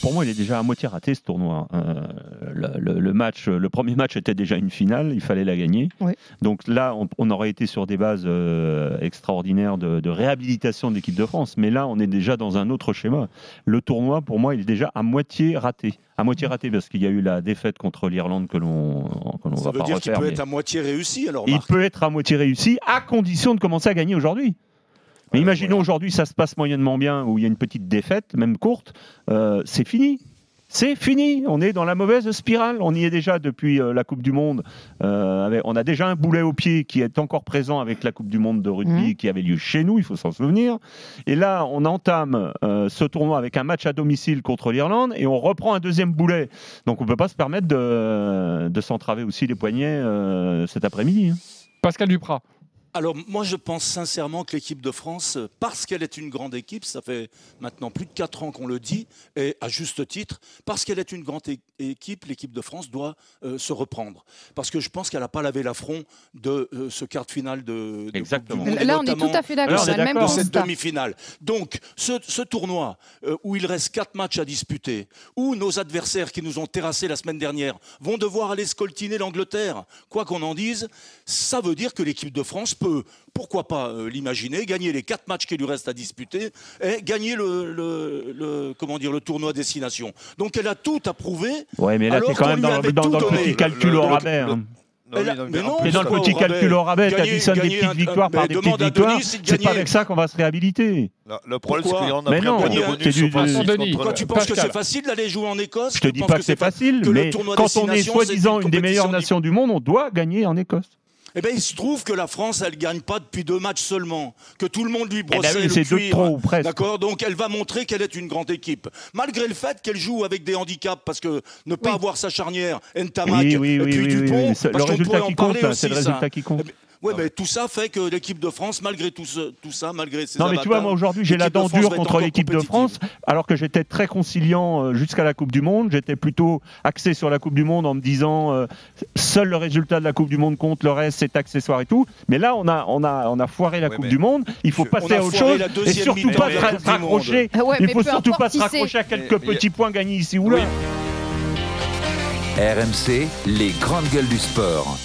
Pour moi, il est déjà à moitié raté ce tournoi. Euh, le, le- le match, le premier match était déjà une finale, il fallait la gagner. Oui. Donc là, on, on aurait été sur des bases euh, extraordinaires de, de réhabilitation de l'équipe de France. Mais là, on est déjà dans un autre schéma. Le tournoi, pour moi, il est déjà à moitié raté. À moitié raté parce qu'il y a eu la défaite contre l'Irlande que l'on l'on Ça va veut pas dire qu'il peut mais- être à moitié réussi alors. il peut être à moitié réussi à condition de commencer à gagner aujourd'hui. Mais Ouais, imaginons voilà. aujourd'hui ça se passe moyennement bien ou il y a une petite défaite, même courte, euh, c'est fini. C'est fini, on est dans la mauvaise spirale. On y est déjà depuis euh, la Coupe du Monde. Euh, avec- on a déjà un boulet au pied qui est encore présent avec la Coupe du Monde de rugby Mhm. qui avait lieu chez nous, il faut s'en souvenir. Et là, on entame euh, ce tournoi avec un match à domicile contre l'Irlande et on reprend un deuxième boulet. Donc on ne peut pas se permettre de, de s'entraver aussi les poignets euh, cet après-midi. hein. Pascal Duprat. Alors moi je pense sincèrement que l'équipe de France, parce qu'elle est une grande équipe, ça fait maintenant plus de 4 ans qu'on le dit, et à juste titre, parce qu'elle est une grande équipe, l'équipe de France doit euh, se reprendre. Parce que je pense qu'elle n'a pas lavé l'affront de euh, ce quart de finale de, de Exactement. Coupe du Monde, Là, on est tout à fait d'accord. on C'est même de cette demi-finale. Donc, ce, ce tournoi euh, où il reste quatre matchs à disputer, où nos adversaires qui nous ont terrassés la semaine dernière vont devoir aller scoltiner l'Angleterre, quoi qu'on en dise, ça veut dire que l'équipe de France peut, pourquoi pas euh, l'imaginer, gagner les quatre matchs qui lui restent à disputer et gagner le, le- le- comment dire, le tournoi destination. Donc, elle a tout à prouver. Ouais, mais là, es quand qu'on même dans, dans- dans le petit calcul au rabais. hein. A- oui, non, mais non, Et dans le petit calcul au rabais, tu Gagner- additionnes des petites un- victoires mais par des petites victoires. C'est pas avec ça qu'on va se réhabiliter. Non, le problème, c'est l'Irlande n'a Mais pris non, un de c'est bonus du- Vincent Denis. Toi, tu penses que c'est facile d'aller jouer en Écosse Je te dis pas que c'est fa- facile, mais quand on est c'est soi-disant une des meilleures nations du monde, on doit gagner en Écosse. Eh bien, il se trouve que la France, elle gagne pas depuis deux matchs seulement, que tout le monde lui Eh ben brossait oui, le cuir. trop, ou presque. D'accord, donc elle va montrer qu'elle est une grande équipe, malgré le fait qu'elle joue avec des handicaps, parce que ne pas Oui. avoir sa charnière, Ntamak Oui, et puis Dupont, parce Le qu'on résultat pourrait qui en parler compte, là, c'est le aussi, ça. résultat qui compte. Eh ben, Ouais, mais tout ça fait que l'équipe de France, malgré tout, ce- tout ça, malgré ses Non, mais tu vois, moi aujourd'hui, j'ai la dent dure contre l'équipe de. France, alors que j'étais très conciliant euh, jusqu'à la Coupe du Monde. J'étais plutôt axé sur la Coupe du Monde en me disant euh, seul le résultat de la Coupe du Monde compte, le reste c'est accessoire et tout. Mais là, on a, on a, on a foiré la Ouais, Coupe du Monde. Il faut passer à autre chose et surtout pas se raccrocher. Ouais, Il faut surtout pas se raccrocher à quelques petits points gagnés ici ou là. Oui. RMC, les grandes gueules du sport.